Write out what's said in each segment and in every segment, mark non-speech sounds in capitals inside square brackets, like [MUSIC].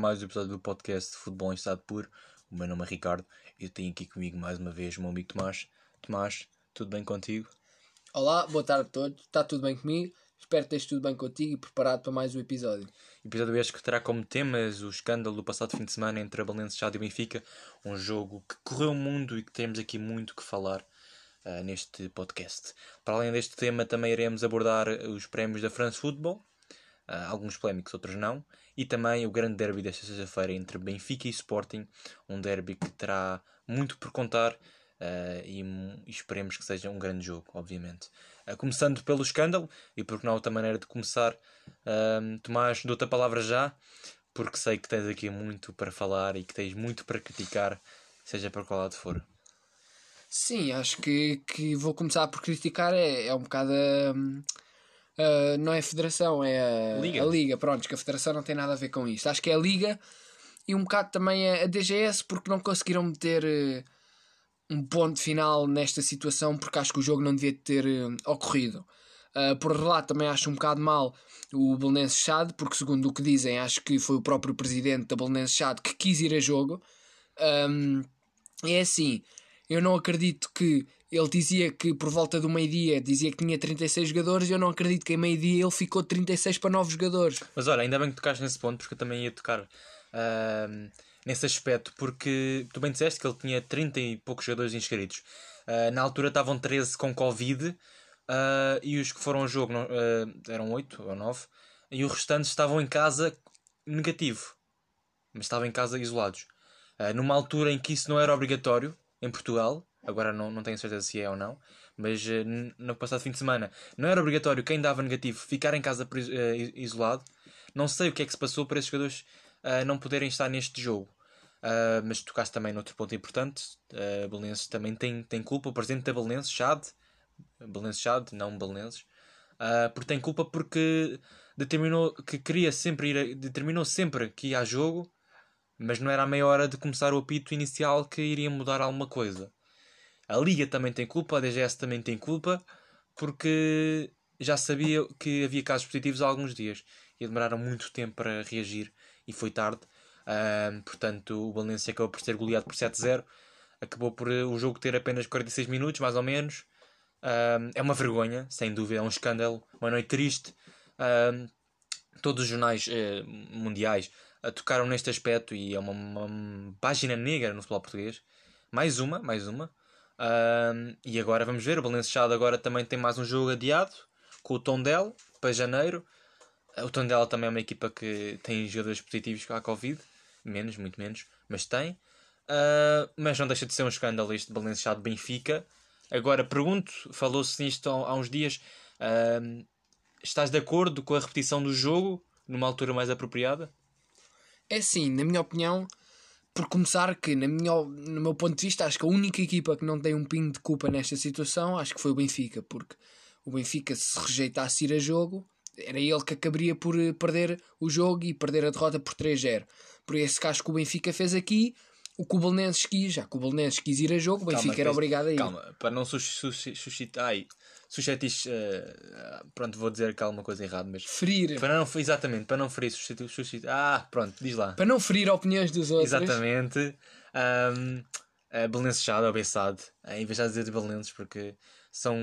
Mais um episódio do podcast Futebol em Estado Puro. O meu nome é Ricardo e eu tenho aqui comigo mais uma vez o meu amigo Tomás. Tomás, tudo bem contigo? Olá, boa tarde a todos. Está tudo bem comigo? Espero que esteja tudo bem contigo e preparado para mais um episódio. Episódio este que terá como temas o escândalo do passado fim de semana entre a Balenço Chá e o Benfica. Um jogo que correu o mundo e que temos aqui muito que falar uh, neste podcast. Para além deste tema, também iremos abordar os prémios da France Football. Uh, alguns polémicos, outros não. E também o grande derby desta sexta-feira entre Benfica e Sporting. Um derby que terá muito por contar. Uh, e, e, esperemos que seja um grande jogo, obviamente. Uh, começando pelo escândalo, e porque não há outra maneira de começar, uh, Tomás, dou-te a palavra já, porque sei que tens aqui muito para falar e que tens muito para criticar, seja para qual lado for. Sim, acho que, que vou começar por criticar, é, é um bocado. Uh, não é a federação, é a Liga. a Liga. Pronto, que a federação não tem nada a ver com isto. Acho que é a Liga e um bocado também a, a DGS, porque não conseguiram meter um ponto final nesta situação porque acho que o jogo não devia ter uh, ocorrido. Uh, por relato também acho um bocado mal o Belenenses Chade, porque segundo o que dizem, acho que foi o próprio presidente da Belenenses Chade que quis ir a jogo. Um, é assim, eu não acredito que ele dizia que por volta do meio-dia dizia que tinha 36 jogadores e eu não acredito que em meio-dia ele ficou de 36 para 9 jogadores. Mas olha, ainda bem que tocaste nesse ponto porque eu também ia tocar. Uh nesse aspecto, porque tu bem disseste que ele tinha 30 e poucos jogadores inscritos. Uh, na altura estavam 13 com Covid uh, e os que foram ao jogo uh, eram 8 ou 9 e os restantes estavam em casa negativo, mas estavam em casa isolados. numa altura em que isso não era obrigatório em Portugal, agora não, não tenho certeza se é ou não, mas no passado fim de semana não era obrigatório quem dava negativo ficar em casa isolado. Não sei o que é que se passou para esses jogadores uh, não poderem estar neste jogo. Uh, mas tocaste também noutro ponto importante. Uh, Belenenses também tem, tem culpa. O presidente da Belenenses, Chad, Belenenses Chad, não Belenenses, uh, porque tem culpa porque determinou que queria sempre ir, a, determinou sempre que ia a jogo, mas não era a meia hora de começar o apito inicial que iria mudar alguma coisa. A Liga também tem culpa, a DGS também tem culpa, porque já sabia que havia casos positivos há alguns dias e demoraram muito tempo para reagir e foi tarde. Portanto, o Valência acabou por ser goleado por 7-0. Acabou por uh, o jogo ter apenas 46 minutos, mais ou menos. É uma vergonha, sem dúvida, é um escândalo, uma noite triste. todos os jornais eh, mundiais tocaram neste aspecto e é uma, uma, página negra no futebol português. Mais uma, mais uma. e agora vamos ver, o Valencia agora também tem mais um jogo adiado com o Tondel para janeiro. O Tondela também é uma equipa que tem jogadores positivos à Covid, menos, muito menos, mas tem. Uh, mas não deixa de ser um escândalo este Balenciaga Benfica. Agora pergunto, falou-se nisto há, uns dias, uh, estás de acordo com a repetição do jogo numa altura mais apropriada? É sim, na minha opinião, por começar que na minha, no meu ponto de vista acho que a única equipa que não tem um pingo de culpa nesta situação acho que foi o Benfica, porque o Benfica se rejeitasse ir a jogo era ele que acabaria por eh, perder o jogo e perder a derrota por 3-0. Por esse caso que o Benfica fez aqui, o que o Belenenses quis, já que o Belenenses quis ir a jogo, o Benfica calma, era obrigado a ir. Calma, para não suscitar. Suscetis. Uh, pronto, vou dizer que há alguma coisa errada, mas. Ferir. Para não, exatamente, para não ferir. Suscitar, ah, pronto, diz lá. Para não ferir opiniões dos outros. Exatamente. Um, uh, Belenenses Chado ou Bessade, em vez de dizer Belenenses, porque são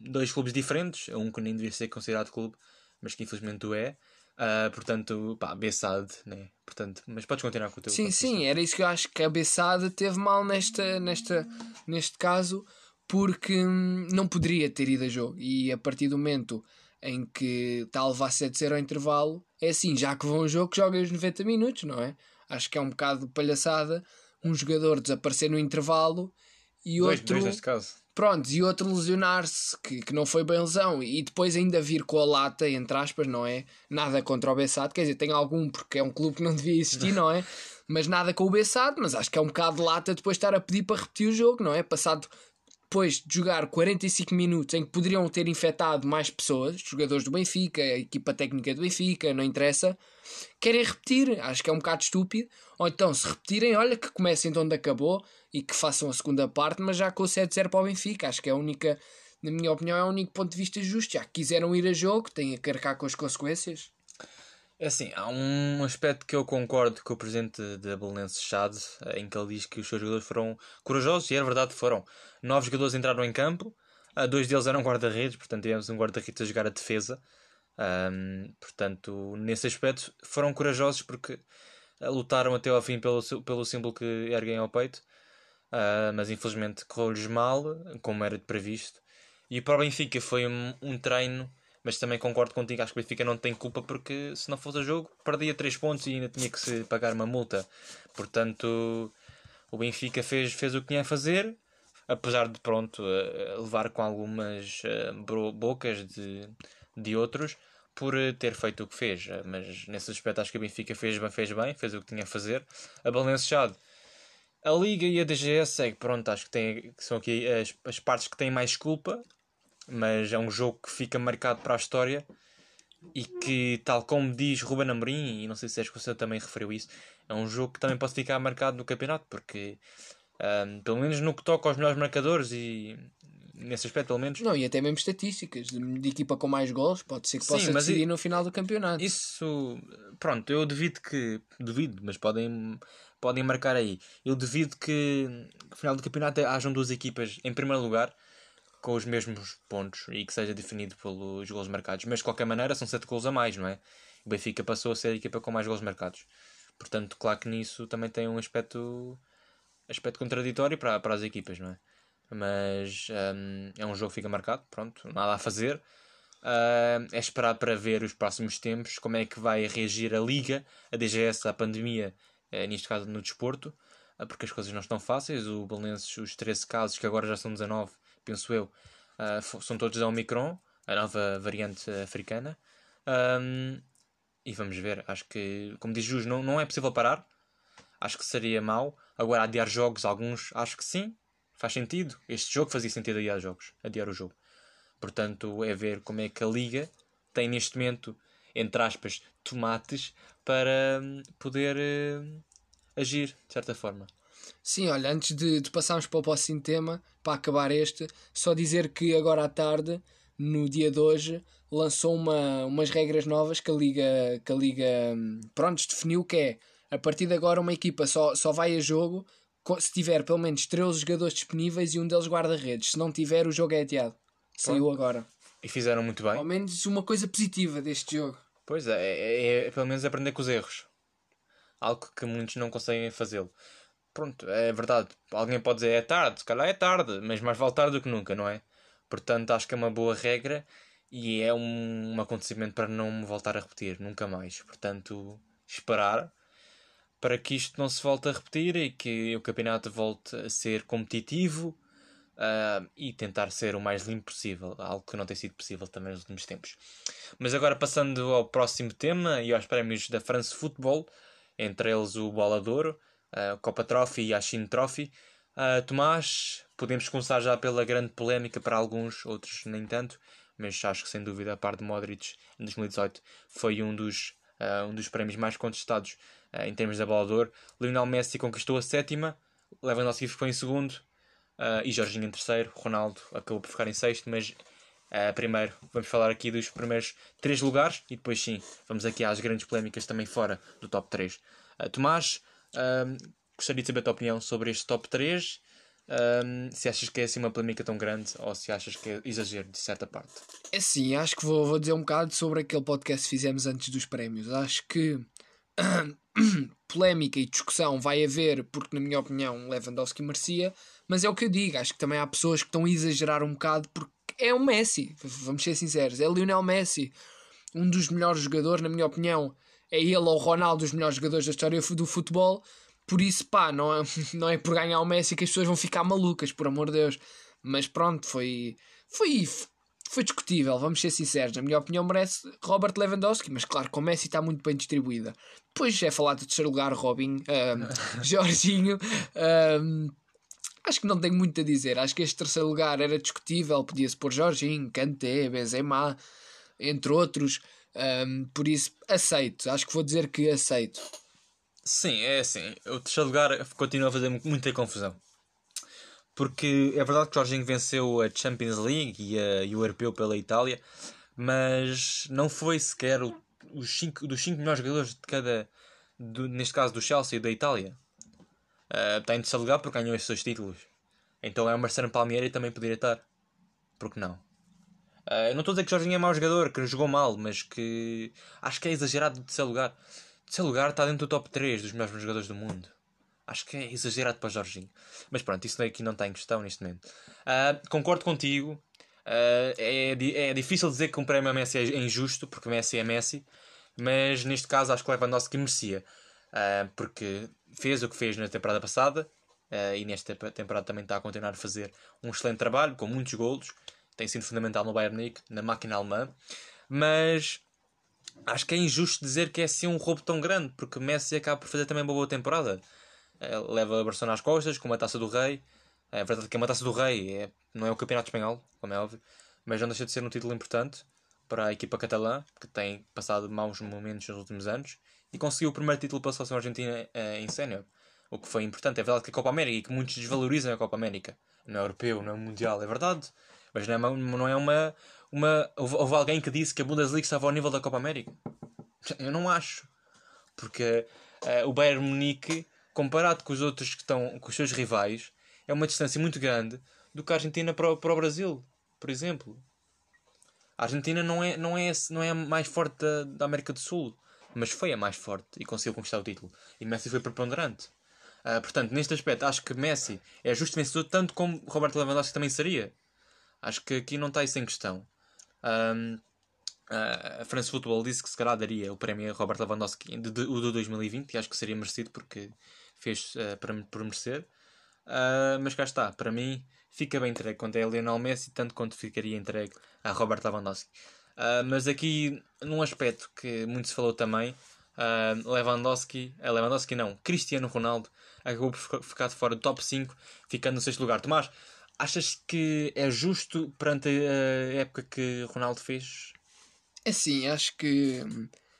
dois clubes diferentes, um que nem devia ser considerado clube mas que infelizmente o é. Uh, portanto, pá, Bessade, né? Portanto, mas podes continuar com o teu Sim, sim, era isso que eu acho que a Bessade teve mal nesta, nesta, neste caso, porque hum, não poderia ter ido a jogo. E a partir do momento em que está a levar 7-0 ao intervalo, é assim, já que vão ao jogo, joga os 90 minutos, não é? Acho que é um bocado palhaçada um jogador desaparecer no intervalo e dois, outro. Dois neste caso Pronto, e outro lesionar-se, que, que não foi bem lesão, e depois ainda vir com a lata, entre aspas, não é? Nada contra o Bessado, quer dizer, tem algum porque é um clube que não [LAUGHS] devia existir, não é? Mas nada com o Bessado, mas acho que é um bocado de lata depois estar a pedir para repetir o jogo, não é? Passado depois de jogar 45 minutos em que poderiam ter infectado mais pessoas, jogadores do Benfica, a equipa técnica do Benfica, não interessa, querem repetir. Acho que é um bocado estúpido. Ou então, se repetirem, olha que comecem de onde acabou e que façam a segunda parte, mas já com o 7-0 para o Benfica. Acho que é a única, na minha opinião, é o único ponto de vista justo. Já quiseram ir a jogo, têm a carregar com as consequências. É assim, há um aspecto que eu concordo com o presidente da Belenense Chade, em que ele diz que os seus jogadores foram corajosos, e é verdade foram. Nove jogadores entraram em campo, dois deles eram guarda-redes, portanto tivemos um guarda-redes a jogar a defesa. Um, portanto, nesse aspecto, foram corajosos porque lutaram até ao fim pelo, pelo símbolo que erguem ao peito, uh, mas infelizmente correu-lhes mal, como era previsto. E para o Benfica foi um, um, treino, mas também concordo contigo, acho que o Benfica não tem culpa porque se não fosse o jogo, perdia 3 pontos e ainda tinha que se pagar uma multa. Portanto, o Benfica fez, fez o que tinha a fazer, apesar de pronto uh, levar com algumas uh, bocas de, de outros por eh, ter feito o que fez, eh, mas nesse aspecto acho que a Benfica fez bem, fez bem, fez o que tinha a fazer. A Balenciaga, a Liga e a DGS é que pronto, acho que, tem, que são aqui as, as partes que têm mais culpa, mas é um jogo que fica marcado para a história e que, tal como diz Ruben Amorim, e não sei se és você também referiu isso, é um jogo que também pode ficar marcado no campeonato, porque um, pelo menos no que toca aos melhores marcadores e nesse aspecto pelo menos. Não, e até mesmo estatísticas de, equipa com mais gols, pode ser que Sim, possa decidir e, no final do campeonato. Isso, pronto, eu devido que, devido, mas podem, podem marcar aí. Eu devido que no final do campeonato hajam duas equipas em primeiro lugar com os mesmos pontos e que seja definido pelos gols marcados. Mas de qualquer maneira são sete gols a mais, não é? O Benfica passou a ser a equipa com mais gols marcados. Portanto, claro que nisso também tem um aspecto, aspecto contraditório para, para as equipas, não é? mas um, é um jogo que fica marcado, pronto, nada a fazer. Uh, é esperar para ver os próximos tempos como é que vai reagir a Liga, a DGS, à pandemia, uh, neste caso no desporto, uh, porque as coisas não estão fáceis. O Belenenses, os 13 casos, que agora já são 19, penso eu, ah, são todos da Omicron, a nova variante africana. Um, e vamos ver, acho que, como diz Jus, não, não é possível parar. Acho que seria mau. Agora, adiar jogos, alguns, acho que sim, Faz sentido. Este jogo fazia sentido adiar jogos, adiar o jogo. Portanto, é ver como é que a Liga tem neste momento, entre aspas, tomates para hum, poder uh, agir de certa forma. Sim, olha, antes de, de passarmos para o próximo tema, para acabar este, só dizer que agora à tarde, no dia de hoje, lançou uma, umas regras novas que a Liga, que a Liga hum, pronto, definiu que é a partir de agora uma equipa só, só vai a jogo se tiver pelo menos 13 jogadores disponíveis e um deles guarda-redes. Se não tiver, o jogo é adiado. Saiu agora. E fizeram muito bem. Ao menos uma coisa positiva deste jogo. Pois é, é, é, é pelo menos aprender com os erros. Algo que muitos não conseguem fazê-lo. Pronto, é verdade. Alguém pode dizer é tarde, se calhar é tarde, mas mais vale tarde do que nunca, não é? Portanto, acho que é uma boa regra e é um, um acontecimento para não me voltar a repetir, nunca mais. Portanto, esperar para que isto não se volte a repetir e que o campeonato volte a ser competitivo uh, e tentar ser o mais limpo possível, algo que não tem sido possível também nos últimos tempos. Mas agora passando ao próximo tema e aos prémios da France Football, entre eles o Bola de Ouro, a Copa Trophy e a Chine Trophy. Uh, Tomás, podemos começar já pela grande polémica para alguns, outros nem tanto, mas acho que sem dúvida a par de Modric em 2018 foi um dos, uh, um dos prémios mais contestados uh, em termos de ouro. Lionel Messi conquistou a sétima, Lewandowski ficou em segundo uh, e Jorginho em terceiro. Ronaldo acabou por ficar em sexto, mas uh, primeiro vamos falar aqui dos primeiros três lugares e depois sim vamos aqui às grandes polémicas também fora do top 3. Tomás, gostaria de saber a tua opinião sobre este top 3. Um, se achas que é assim uma polémica tão grande ou se achas que é exagero de certa parte? É sim, acho que vou, vou dizer um bocado sobre aquele podcast que fizemos antes dos prémios. Acho que [COUGHS] polémica e discussão vai haver, porque, na minha opinião, Lewandowski merecia, mas é o que eu digo. Acho que também há pessoas que estão a exagerar um bocado porque é o Messi, vamos ser sinceros, é Lionel Messi, um dos melhores jogadores, na minha opinião. É ele ou o Ronaldo, os melhores jogadores da história do futebol. Por isso, pá, não é, [LAUGHS] não é por ganhar o Messi que as pessoas vão ficar malucas, por amor de Deus. Mas pronto, foi, foi foi discutível, vamos ser sinceros. Na minha opinião, merece Robert Lewandowski, mas claro, com o Messi está muito bem distribuída. Depois é falar de terceiro lugar, Robin, um, [LAUGHS] Jorginho. Um, acho que não tenho muito a dizer. Acho que este terceiro lugar era discutível, podia-se pôr Jorginho, Kanté, Benzema, entre outros. Um, por isso, aceito. Acho que vou dizer que aceito. Sim, é assim. O terceiro lugar continua a fazer muita confusão. Porque é verdade que o Jorginho venceu a Champions League e, a, e o Europeu pela Itália, mas não foi sequer o, os cinco, dos 5 melhores jogadores de cada, do, neste caso do Chelsea e da Itália. Uh, está em terceiro lugar porque ganhou esses dois títulos. Então é o Marcelo Palmieri também poderia estar. Porque não? Uh, não estou a dizer que Jorginho é mau jogador, que jogou mal, mas que acho que é exagerado de terceiro lugar. Terceiro lugar está dentro do top 3 dos melhores jogadores do mundo. Acho que é exagerado para Jorginho. Mas pronto, isso aqui não está em questão neste momento. Uh, concordo contigo. Uh, é, é difícil dizer que um prémio a Messi é injusto, porque Messi é Messi. Mas neste caso acho que Lewandowski merecia. Uh, porque fez o que fez na temporada passada. e nesta temporada também está a continuar a fazer um excelente trabalho, com muitos golos tem sido fundamental no Bayern Munique, na máquina alemã, mas acho que é injusto dizer que é assim um roubo tão grande, porque Messi acaba por fazer também uma boa temporada. É, leva a Barcelona às costas, com uma taça do Rei. É verdade que é uma taça do Rei, é, não é o Campeonato Espanhol, como é óbvio, mas não deixa de ser um título importante para a equipa catalã, que tem passado maus momentos nos últimos anos, e conseguiu o primeiro título pela seleção argentina eh, em sénior, o que foi importante. É verdade que a Copa América, e que muitos desvalorizam a Copa América, não é europeu, não é mundial, é verdade, mas não é uma. Não é uma, uma houve, houve alguém que disse que a Bundesliga estava ao nível da Copa América. Eu não acho. Porque uh, o Bayern Munique, comparado com os outros que estão, com os seus rivais, é uma distância muito grande do que a Argentina para o, para o Brasil, por exemplo. A Argentina não é, não é, não é a mais forte da, da América do Sul, mas foi a mais forte e conseguiu conquistar o título. E Messi foi preponderante. Uh, portanto, neste aspecto, acho que Messi é justo vencedor, tanto como Roberto Lewandowski também seria. Acho que aqui não está isso em questão. Um, a France Football disse que se calhar daria o prémio a Robert Lewandowski de, de, o de 2020 e acho que seria merecido porque fez uh, para, por merecer. Uh, mas cá está, para mim fica bem entregue quanto é Lionel Messi, tanto quanto ficaria entregue a Robert Lewandowski. Uh, mas aqui, num aspecto que muito se falou também, uh, Lewandowski, uh, Lewandowski não, Cristiano Ronaldo acabou por ficar de fora do top 5, ficando no sexto lugar. Tomás, Achas que é justo perante a época que Ronaldo fez? É sim, acho que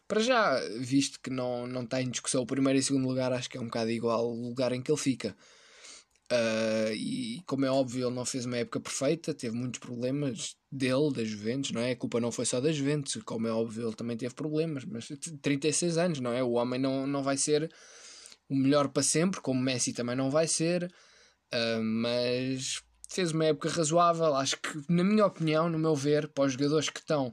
para já, visto que não, não está em discussão o primeiro e segundo lugar, acho que é um bocado igual o lugar em que ele fica. Uh, e como é óbvio, ele não fez uma época perfeita, teve muitos problemas dele, da Juventus, não é? A culpa não foi só da Juventus, como é óbvio, ele também teve problemas, mas 36 anos, não é? O homem não, não vai ser o melhor para sempre, como Messi também não vai ser, uh, mas fez uma época razoável. Acho que, na minha opinião, no meu ver, para os jogadores que estão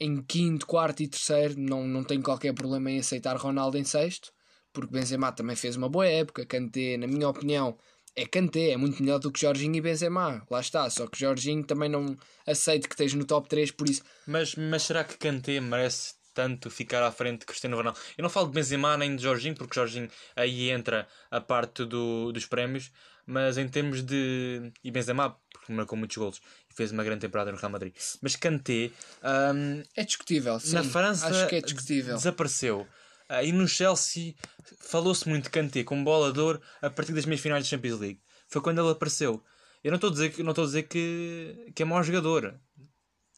em quinto, quarto e terceiro, não, não tenho qualquer problema em aceitar Ronaldo em sexto, porque Benzema também fez uma boa época. Kanté, na minha opinião, é Kanté, é muito melhor do que Jorginho e Benzema. Lá está, só que Jorginho também não aceito que esteja no top 3, por isso. Mas, mas será que Kanté merece tanto ficar à frente de Cristiano Ronaldo? Eu não falo de Benzema nem de Jorginho, porque Jorginho aí entra a parte do, dos prémios, mas em termos de. E Benzema, porque marcou muitos golos e fez uma grande temporada no Real Madrid. Mas Kanté. Um, é discutível, sim. Na França acho que é discutível. desapareceu. Uh, e no Chelsea falou-se muito de Kanté como bolador a partir das meias finais da Champions League. Foi quando ele apareceu. Eu não estou a dizer que, não estou a dizer que, que é mau jogador.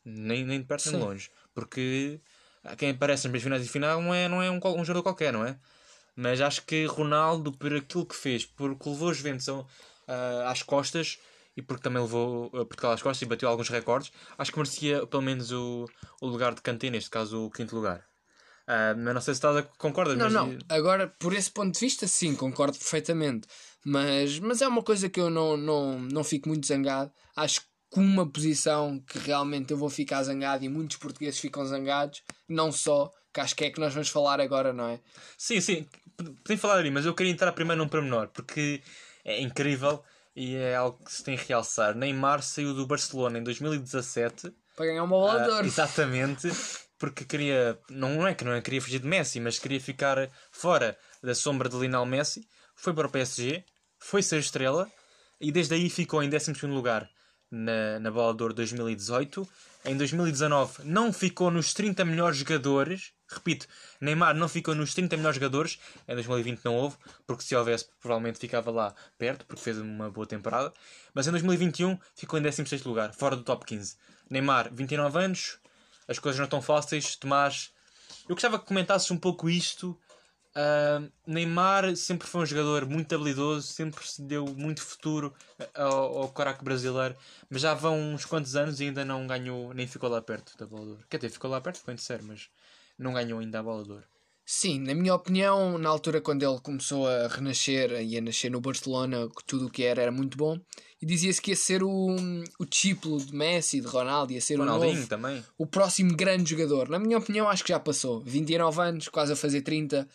Nem, nem de perto nem de longe. Porque quem aparece nas meias finais de final não é, não é um, um jogador qualquer, não é? Mas acho que Ronaldo, por aquilo que fez, porque levou os Juventus uh, às costas e porque também levou Portugal às costas e bateu alguns recordes, acho que merecia pelo menos o, o lugar de Kanté, neste caso o quinto lugar. Uh, mas não sei se estás a concordas. Não, mas... não. Agora, por esse ponto de vista, sim, concordo perfeitamente. Mas, mas é uma coisa que eu não, não, não fico muito zangado. Acho que uma posição que realmente eu vou ficar zangado e muitos portugueses ficam zangados, não só, que acho que é que nós vamos falar agora, não é? Sim, sim podem falar ali, mas eu queria entrar primeiro num pormenor, porque é incrível e é algo que se tem a realçar. Neymar saiu do Barcelona em 2017 para ganhar uma bola de uh, Exatamente, porque queria, não é que não é, queria fugir de Messi, mas queria ficar fora da sombra de Lionel Messi. Foi para o PSG, foi ser estrela e desde aí ficou em 12 lugar na, na Bola de Ouro 2018. Em 2019 não ficou nos 30 melhores jogadores Repito, Neymar não ficou nos 30 melhores jogadores, em 2020 não houve, porque se houvesse provavelmente ficava lá perto, porque fez uma boa temporada. Mas em 2021 ficou em 16 lugar, fora do top 15. Neymar, 29 anos, as coisas não estão fáceis. Tomás, eu gostava que comentasses um pouco isto. Uh, Neymar sempre foi um jogador muito habilidoso, sempre se deu muito futuro ao, ao caraco brasileiro, mas já vão uns quantos anos e ainda não ganhou, nem ficou lá perto da bola Quer dizer, ficou lá perto, ficou em terceiro, mas não ganhou ainda a bola de ouro. Sim, na minha opinião, na altura quando ele começou a renascer e a nascer no Barcelona, que tudo o que era era muito bom, e dizia-se que ia ser o, o discípulo de Messi, de Ronaldo, ia ser Ronaldinho o novo, também. o próximo grande jogador. Na minha opinião, acho que já passou. 29 anos, quase a fazer 30.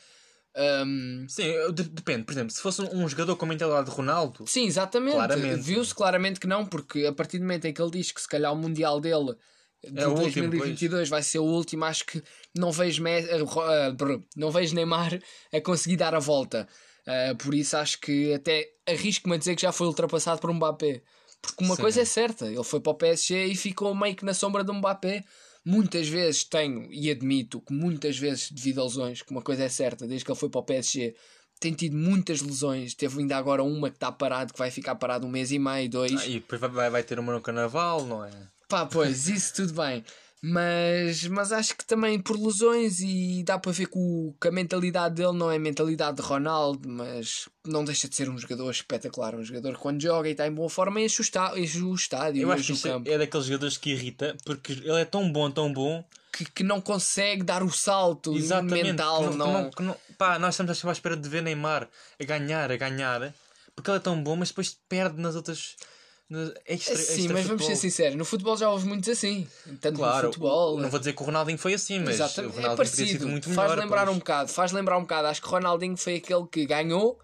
Hum, Sim, depende. Por exemplo, se fosse um jogador com a mentalidade de Ronaldo, Sim, exatamente. Viu-se claramente que não, porque a partir do momento em que ele diz que se calhar o Mundial dele de É o último, 2022 vai ser o último, acho que não vejo, Messi, eh, eh, não vejo Neymar a conseguir dar a volta. Eh, por isso acho que até arrisco-me a dizer que já foi ultrapassado por um Mbappé. Porque uma Sim. coisa é certa, ele foi para o PSG e ficou meio que na sombra do Mbappé. Muitas vezes tenho e admito que muitas vezes devido a lesões, que uma coisa é certa, desde que ele foi para o PSG, tem tido muitas lesões. Teve ainda agora uma que está parado, que vai ficar parado um mês e meio, dois. ah, e depois vai- vai, vai ter uma no carnaval, não é? Pá, pois, isso tudo bem. Mas, mas acho que também por lesões e dá para ver que, o, que a mentalidade dele não é mentalidade de Ronaldo, mas não deixa de ser um jogador espetacular. Um jogador que quando joga e está em boa forma enche o, está, enche o estádio, Eu acho que é- campo. é daqueles jogadores que irrita, porque ele é tão bom, tão bom, Que, que não consegue dar o salto exatamente. mental. que não, que não- que não- pá, nós estamos à espera de ver Neymar a ganhar, a ganhar, porque ele é tão bom, mas depois perde nas outras. Nas extra, Sim, mas vamos ser sinceros, no futebol já houve muitos assim. Tanto Claro, no futebol. não vou dizer que o Ronaldinho foi assim, mas Exatamente. o É Ronaldinho ter parecido. muito faz melhor. lembrar pois. um bocado, faz lembrar um bocado. Acho que Ronaldinho foi aquele que ganhou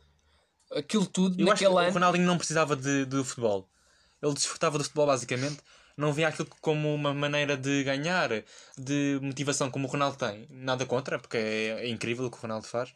aquilo tudo Eu acho que naquele o ano. Ronaldinho não precisava de, do futebol. Ele desfrutava do futebol basicamente. Não via aquilo como uma maneira de ganhar, de motivação como o Ronaldo tem. Nada contra, porque é, é incrível o que o Ronaldo faz.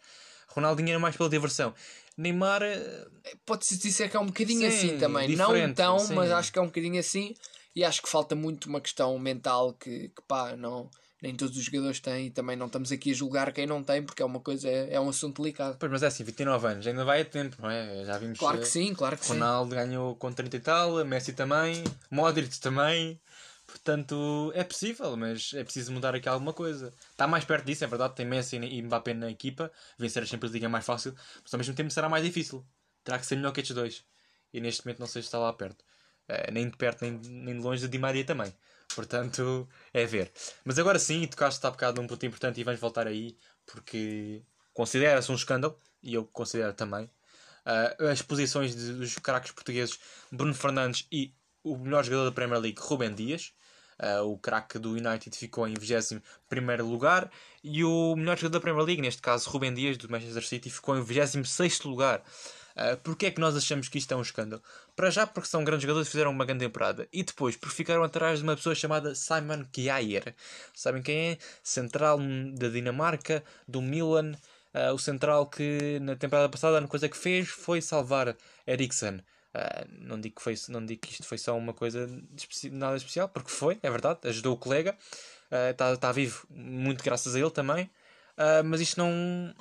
Ronaldinho era mais pela diversão. Neymar, eh, Pode-se dizer que é um bocadinho Sim, assim também. Não tão, sim. mas acho que é um bocadinho assim. E acho que falta muito uma questão mental que, que pá, não, nem todos os jogadores têm. E também não estamos aqui a julgar quem não tem, porque é uma coisa, é, é um assunto delicado. pois, mas é assim, 29 anos, ainda vai a tempo, não é? Já vimos. Claro eh, que sim, claro que sim. Ronaldo ganhou com 30 e tal, Messi também, Modric também. Portanto, é possível, mas é preciso mudar aqui alguma coisa. Está mais perto disso, é verdade. Tem Messi e Mbappé na equipa. Vencer a Champions League é mais fácil, mas ao mesmo tempo será mais difícil. Terá que ser melhor que estes dois. E neste momento não sei se está lá perto. Eh, nem de perto, nem, nem de longe de Di Maria também. Portanto, é ver. Mas agora sim, tocaste há bocado num ponto importante e vamos voltar aí, porque considera-se um escândalo, e eu considero também, ah, as posições de- dos craques portugueses Bruno Fernandes e o melhor jogador da Premier League, Rubem Dias. Ah, o craque do United ficou em 21 lugar e o melhor jogador da Premier League, neste caso Rubem Dias, do Manchester City, ficou em 26 lugar. Uh, Porquê é que nós achamos que isto é um escândalo? Para já porque são grandes jogadores e fizeram uma grande temporada. E depois porque ficaram atrás de uma pessoa chamada Simon Kjaer. Sabem quem é? Central da Dinamarca, do Milan. Uh, o central que na temporada passada a única coisa que fez foi salvar Eriksen. Uh, não, digo que foi, não digo que isto foi só uma coisa nada especial, porque foi, é verdade, ajudou o colega. Está tá vivo muito graças a ele também. Uh, mas isto não,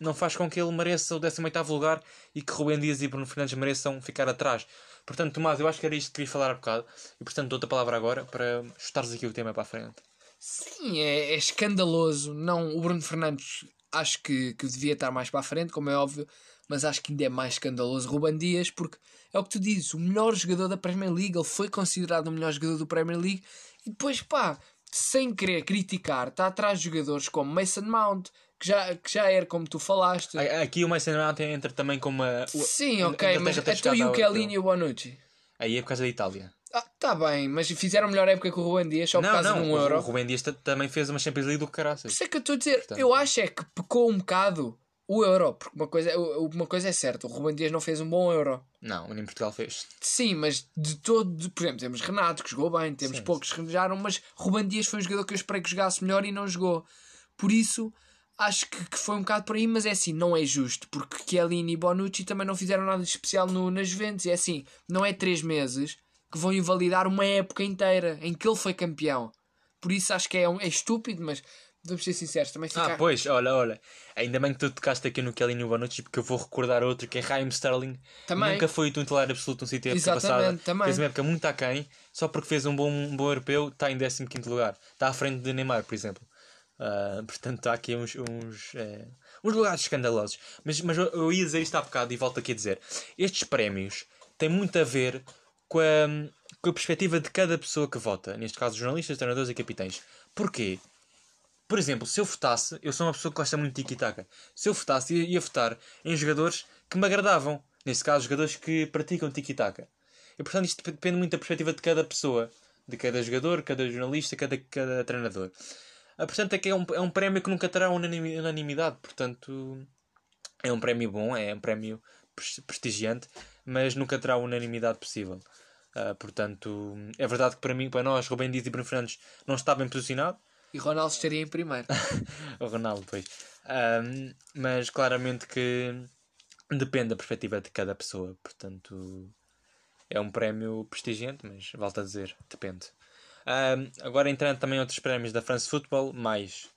não faz com que ele mereça o 18 lugar e que Rubem Dias e Bruno Fernandes mereçam ficar atrás. Portanto, Tomás, eu acho que era isto que queria falar há bocado e portanto dou-te a palavra agora para chutares aqui o tema para a frente. Sim, é, é escandaloso. Não, o Bruno Fernandes acho que, que devia estar mais para a frente, como é óbvio, mas acho que ainda é mais escandaloso Ruban Dias, porque é o que tu dizes, o melhor jogador da Premier League, ele foi considerado o melhor jogador do Premier League, e depois, pá, sem querer criticar, está atrás de jogadores como Mason Mount, que já, que já era como tu falaste. Aqui o Mason Mount entra também como a, Sim, ok, mas até e o Kelly e o Bonucci. Aí é por causa da Itália. Ah, tá bem, mas fizeram melhor época que o Ruben Dias só por não, causa não, de um o- euro. o Rubem Dias também fez uma Champions League do Por caraças. isso é que eu estou a dizer, Portanto- eu acho é que pecou um bocado o euro, porque uma coisa, uma coisa é certa, o Ruben Dias não fez um bom euro. Não, nem Portugal fez. Sim, mas de todo, de- por exemplo, temos Renato que jogou bem, temos Sim, poucos que jogaram, mas Ruben Dias foi um jogador que eu esperei que jogasse melhor e não jogou. Por isso, acho que, que foi um bocado por aí, mas é assim, não é justo, porque Chiellini e Bonucci também não fizeram nada de especial no, nas Juventus. É assim, não é três meses que vão invalidar uma época inteira em que ele foi campeão. Por isso acho que é, um- é estúpido, mas vamos ser sinceros, também fica... Ah, pois, olha, olha. Ainda bem que tu tocaste aqui no Kelly e no Bonucci, porque eu vou recordar outro que é Raheem Sterling. Também. Nunca foi o titular absoluto no City a época passada. também. Fez uma época muito aquém, só porque fez um bom, um bom europeu, está em 15 lugar. Está à frente de Neymar, por exemplo. Ah, portanto, há aqui uns, uns, eh, uns lugares escandalosos. Mas, mas eu, eu ia dizer isto há bocado e volto aqui a dizer. Estes prémios têm muito a ver com a, com a perspectiva de cada pessoa que vota. Neste caso, jornalistas, treinadores e capitães. Porquê? Por exemplo, se eu votasse, eu sou uma pessoa que gosta muito de tiki-taka. Se eu votasse, ia, ia votar em jogadores que me agradavam. Nesse caso, jogadores que praticam tiki-taka. E portanto, isto depende muito da perspectiva de cada pessoa, de cada jogador, cada jornalista, cada, cada treinador. Ah, portanto, é que é um, é um prémio que nunca terá unanimidade. Portanto, é um prémio bom, é um prémio prestigiante, mas nunca terá unanimidade possível. Uh, portanto, é verdade que para mim, para nós, Rubem Dias e Bruno Fernandes não está bem posicionado. E Ronaldo estaria em primeiro. [LAUGHS] o Ronaldo, pois. Um, mas claramente que depende da perspectiva de cada pessoa. Portanto, é um prémio prestigiante, mas volto a dizer, depende. Um, agora entrando também outros prémios da France Football, mais,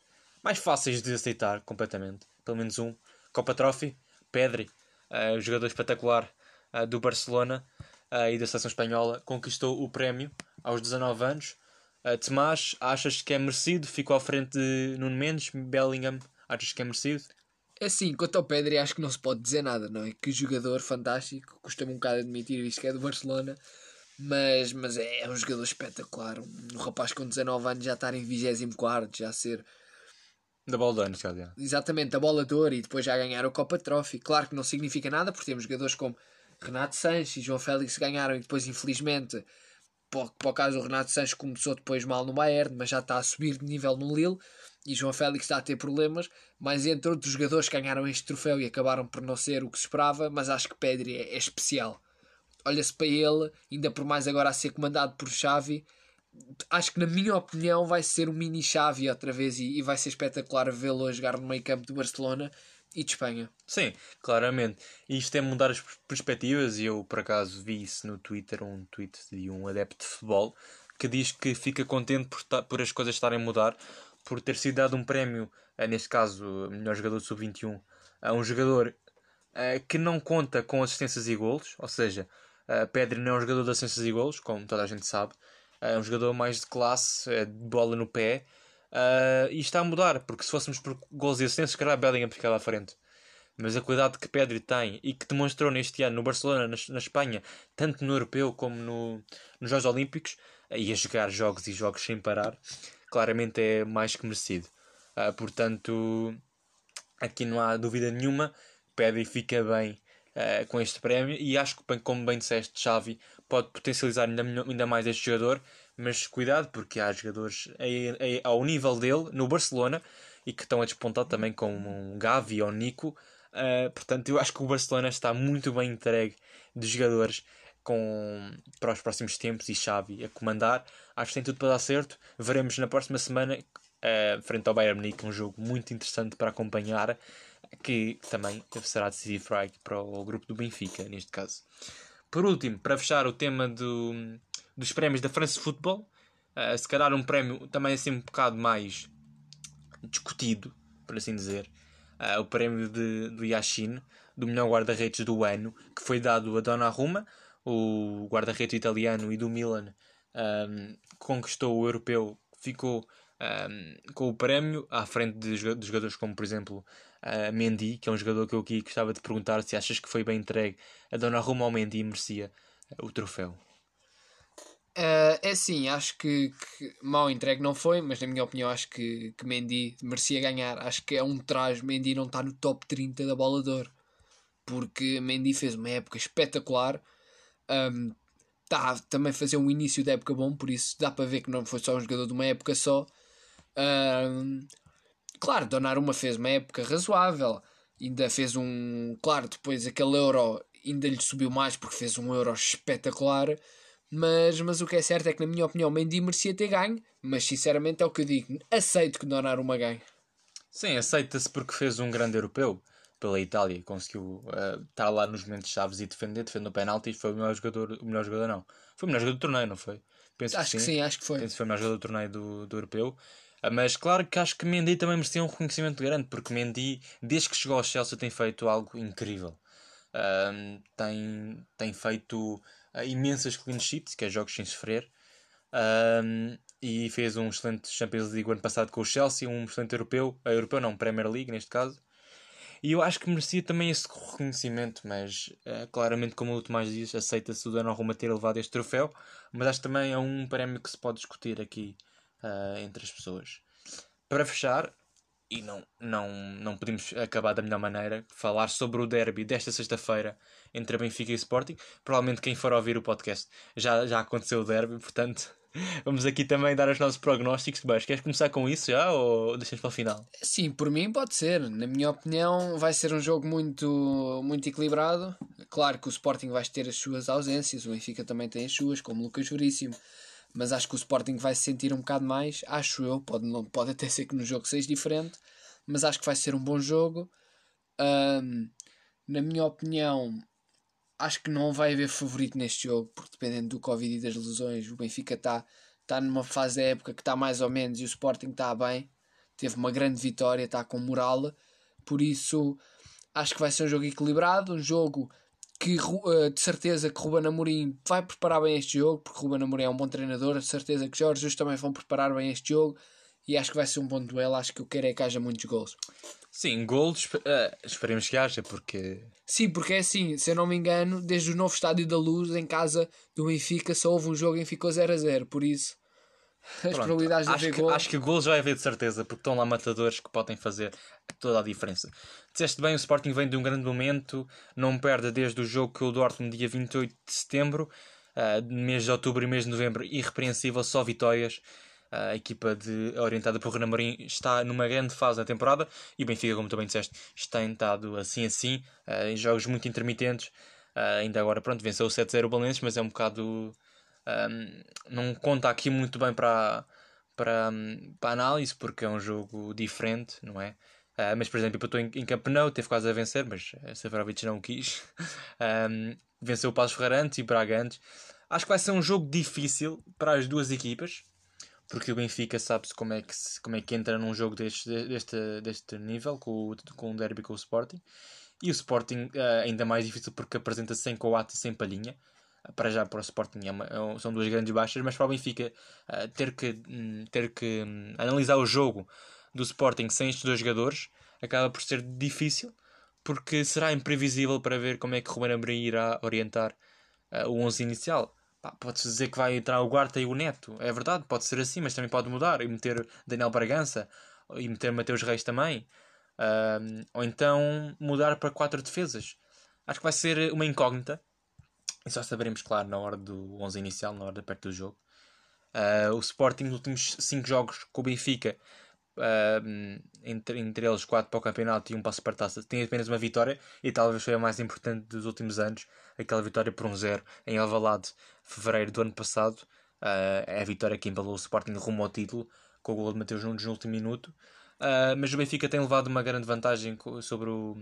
mais fáceis de aceitar completamente. Pelo menos um. Copa Trophy, Pedri, uh, jogador espetacular uh, do Barcelona uh, e da seleção espanhola, conquistou o prémio aos 19 anos. Uh, Tomás, achas que é merecido? Ficou à frente de Nuno Mendes, Bellingham, achas que é merecido? É assim, quanto ao Pedri, acho que não se pode dizer nada, não é? Que jogador fantástico, custa-me um bocado admitir isto que é do Barcelona, mas, mas é, é um jogador espetacular. Um, rapaz com 19 anos já estar em 24, já ser. Da bola de anos, já. Exatamente, a bola de ouro e depois já ganhar o Copa Trophy. Claro que não significa nada, porque temos jogadores como Renato Sanches e João Félix ganharam e depois, infelizmente, para, o caso do Renato Sanches começou depois mal no Bayern, mas já está a subir de nível no Lille e João Félix está a ter problemas, mas entre outros jogadores que ganharam este troféu e acabaram por não ser o que se esperava, mas acho que Pedri é, é especial. Olha-se para ele, ainda por mais agora a ser comandado por Xavi, acho que na minha opinião vai ser um mini Xavi outra vez e, e vai ser espetacular vê-lo a jogar no meio campo do Barcelona e de Espanha. Sim, claramente. Isto é mudar as perspectivas e eu por acaso vi isso no Twitter, um tweet de um adepto de futebol que diz que fica contente por, por as coisas estarem a mudar, por ter sido dado um prémio, eh, neste caso, melhor jogador sub-21, a um jogador uh, que não conta com assistências e golos, ou seja, uh, Pedri não é um jogador de assistências e golos, como toda a gente sabe, é um jogador mais de classe, é de bola no pé, Uh, e está a mudar, porque se fôssemos por gols e assistências, se calhar Bellingham ficava à frente. Mas a qualidade que Pedri tem e que demonstrou neste ano no Barcelona, na, na Espanha, tanto no Europeu como no, nos Jogos Olímpicos, e a jogar jogos e jogos sem parar, claramente é mais que merecido. Uh, portanto, aqui não há dúvida nenhuma, Pedri fica bem uh, com este prémio e acho que, como bem disseste, Xavi pode potencializar ainda, ainda mais este jogador mas cuidado porque há jogadores ao nível dele no Barcelona e que estão a despontar também um Gavi ou Nico. Uh, portanto, eu acho que o Barcelona está muito bem entregue de jogadores com, para os próximos tempos e Xavi a comandar. Acho que tem tudo para dar certo. Veremos na próxima semana, uh, frente ao Bayern Munique, um jogo muito interessante para acompanhar, que também será decisivo para o grupo do Benfica, neste caso. Por último, para fechar o tema do, dos prémios da France Football. Uh, se calhar um prémio também assim um bocado mais discutido, por assim dizer. Uh, o prémio de, do Yashin, do melhor guarda-redes do ano, que foi dado a Donnarumma, o guarda-redes italiano e do Milan, um, conquistou o europeu, ficou um, com o prémio à frente de, de jogadores como, por exemplo, uh, Mendy, que é um jogador que eu aqui gostava de perguntar se achas que foi bem entregue a Donnarumma ou Mendy merecia o troféu. Uh, é sim, acho que, que, mal entregue não foi, mas na minha opinião acho que, que Mendy merecia ganhar. Acho que é um traje, Mendy não está no top 30 da bola de ouro. Porque Mendy fez uma época espetacular. Um, tá, também fazer um início da época bom, por isso dá para ver que não foi só um jogador de uma época só. Um, claro, Donnarumma fez uma época razoável. Ainda fez um... Claro, depois aquele Euro ainda lhe subiu mais porque fez um Euro espetacular mas, mas o que é certo é que, na minha opinião, Mendy merecia ter ganho. Mas, sinceramente, é o que eu digo. Aceito que Donnarumma ganhe. Sim, aceita-se porque fez um grande europeu pela Itália. Conseguiu uh, estar lá nos momentos chaves e defender. Defendeu o penalti e foi o melhor jogador. O melhor jogador, não. Foi o melhor jogador do torneio, não foi? Penso acho que sim. que sim, acho que foi. Penso que foi o melhor jogador do torneio do, do europeu. Uh, mas claro que acho que Mendy também merecia um reconhecimento grande. Porque Mendy, desde que chegou ao Chelsea, tem feito algo incrível. Uh, tem, tem feito imensas clean sheets, que é jogos sem sofrer. Um, e fez um excelente Champions League ano passado com o Chelsea, um excelente europeu, uh, europeu não, Premier League neste caso. E eu acho que merecia também esse reconhecimento, mas uh, claramente, como o Tomás diz, aceita-se o Donnarumma ter levado este troféu, mas acho que também é um prémio que se pode discutir aqui uh, entre as pessoas. para fechar, e não, não, não podemos acabar da melhor maneira, falar sobre o derby desta sexta-feira entre Benfica e Sporting. Provavelmente quem for ouvir o podcast já, já aconteceu o derby, portanto [LAUGHS] vamos aqui também dar os nossos prognósticos. Baixo. Queres começar com isso já ou deixamos para o final? Sim, por mim pode ser. Na minha opinião, vai ser um jogo muito, muito equilibrado. Claro que o Sporting vai ter as suas ausências, o Benfica também tem as suas, como o Lucas Juríssimo mas acho que o Sporting vai se sentir um bocado mais, acho eu, pode, não, pode até ser que no jogo seja diferente, mas acho que vai ser um bom jogo. Um, na minha opinião, acho que não vai haver favorito neste jogo, porque dependendo do Covid e das lesões, o Benfica está tá numa fase da época que está mais ou menos e o Sporting está bem, teve uma grande vitória, está com moral, por isso acho que vai ser um jogo equilibrado, um jogo que uh, de certeza que Ruben Amorim vai preparar bem este jogo, porque Ruben Amorim é um bom treinador, de certeza que Jorge Jesus também vão preparar bem este jogo e acho que vai ser um bom duelo, acho que eu quero é que haja muitos gols. Sim, gols uh, esperemos que haja, porque... Sim, porque é assim, se eu não me engano, desde o novo Estádio da Luz, em casa do Benfica, só houve um jogo em ficou 0 a 0, por isso... As Pronto, probabilidades de acho haver que, Acho que gols vai haver de certeza, porque estão lá matadores que podem fazer toda a diferença. Disseste bem, o Sporting vem de um grande momento, não perde desde o jogo que o Dortmund, dia 28 de setembro, uh, mês de outubro e mês de novembro, irrepreensível, só vitórias. Uh, a equipa de, orientada por Renan Marim está numa grande fase da temporada e o Benfica, como também disseste, está estado assim assim, uh, em jogos muito intermitentes. Ainda agora, pronto, venceu o 7-0 o Balenços, mas é um bocado um, não conta aqui muito bem para, para, para análise, porque é um jogo diferente, não é? Uh, mas, por exemplo, empatou em, em teve quase a vencer, mas Seferovic não quis. [LAUGHS] Um, venceu o Passos Ferrantes e Bragantes. Acho que vai ser um jogo difícil para as duas equipas, porque o Benfica sabe-se como, é que como é que entra num jogo deste, deste, deste nível, com o, com o derby com o Sporting. E o Sporting uh, ainda mais difícil porque apresenta sem coate e sem palhinha para já para o Sporting é uma, é são duas grandes baixas, mas para o Benfica uh, ter que, um, ter que um, analisar o jogo do Sporting sem estes dois jogadores acaba por ser difícil, porque será imprevisível para ver como é que Ruben Amorim irá orientar uh, o 11 inicial. Pode-se dizer que vai entrar o Guarda e o Neto, é verdade, pode ser assim, mas também pode mudar e meter Daniel Bragança e meter Mateus Reis também. Uh, ou então mudar para quatro defesas. Acho que vai ser uma incógnita e só saberemos, claro, na hora do 11 inicial, na hora de perto do jogo. Uh, o Sporting, nos últimos 5 jogos com o Benfica, uh, entre, entre eles 4 para o campeonato e 1 um para a Supertaça, tem apenas uma vitória e talvez foi a mais importante dos últimos anos. Aquela vitória por 1-0 um em Alvalade, fevereiro do ano passado. Uh, é a vitória que embalou o Sporting rumo ao título, com o gol de Mateus Nunes no último minuto. mas o Benfica tem levado uma grande vantagem sobre o,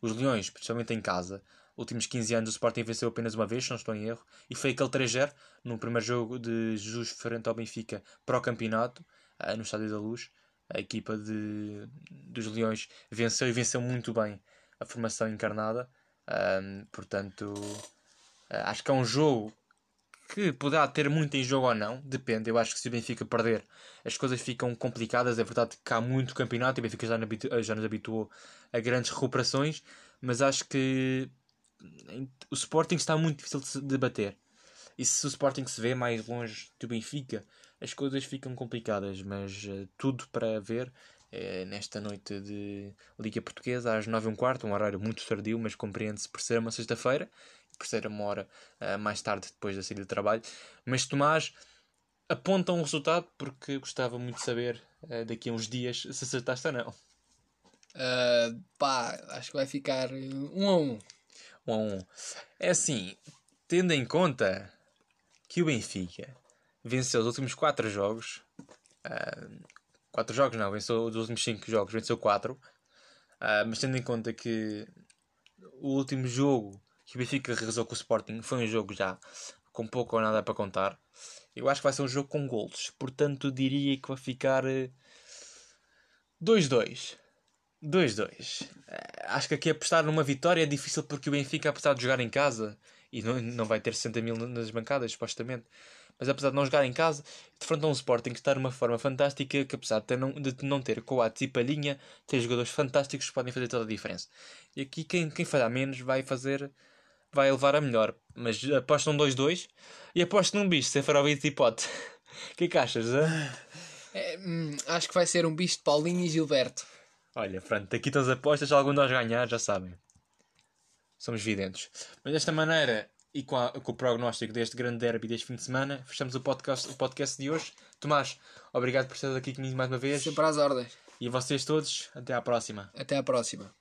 os Leões, principalmente em casa últimos 15 anos o Sporting venceu apenas uma vez, se não estou em erro, e foi aquele 3-0 no primeiro jogo de Jesus frente ao Benfica para o campeonato, uh, no Estádio da Luz. A equipa de, dos Leões venceu e venceu muito bem a formação encarnada. Um, portanto, uh, acho que é um jogo que poderá ter muito em jogo ou não, depende. Eu acho que se o Benfica perder, as coisas ficam complicadas. É verdade que há muito campeonato e o Benfica já, já nos habituou a grandes recuperações, mas acho que o Sporting está muito difícil de se debater. E se o Sporting se vê mais longe do Benfica, as coisas ficam complicadas. Mas uh, tudo para ver uh, nesta noite de Liga Portuguesa às 9 h quarto, um horário muito tardio, mas compreende-se por ser uma sexta-feira, por ser uma hora uh, mais tarde depois da saída do trabalho. Mas Tomás aponta um resultado porque gostava muito de saber daqui a uns dias se acertaste ou não. Uh, pá, acho que vai ficar um a um. 1 a 1. É assim, tendo em conta que o Benfica venceu os últimos 4 jogos, 4 uh, jogos não, venceu os últimos 5 jogos, venceu 4, uh, mas tendo em conta que o último jogo que o Benfica realizou com o Sporting foi um jogo já com pouco ou nada para contar, eu acho que vai ser um jogo com golos, portanto diria que vai ficar 2-2. 2-2. Eh, acho que aqui apostar numa vitória é difícil porque o Benfica, apesar de jogar em casa, e não, não vai ter 60 mil nas bancadas, supostamente, mas apesar de não jogar em casa, defrontam um Sporting que está numa forma fantástica, que apesar de, não, de não ter Coates e Palhinha, tem jogadores fantásticos que podem fazer toda a diferença. E aqui quem, quem falhar menos vai fazer, vai levar a melhor. Mas apostam 2-2 e aposto num bicho, sem farovites e pote. [LAUGHS] O que é que achas? É, hum, acho que vai ser um bicho de Paulinho e Gilberto. Olha, pronto, aqui estão as apostas. Se algum de nós ganhar, já sabem. Somos videntes. Mas desta maneira, e com, a- com o prognóstico deste grande derby deste fim de semana, fechamos o podcast, o podcast de hoje. Tomás, obrigado por estar aqui comigo mais uma vez. Sempre às ordens. E vocês todos, até à próxima. Até à próxima.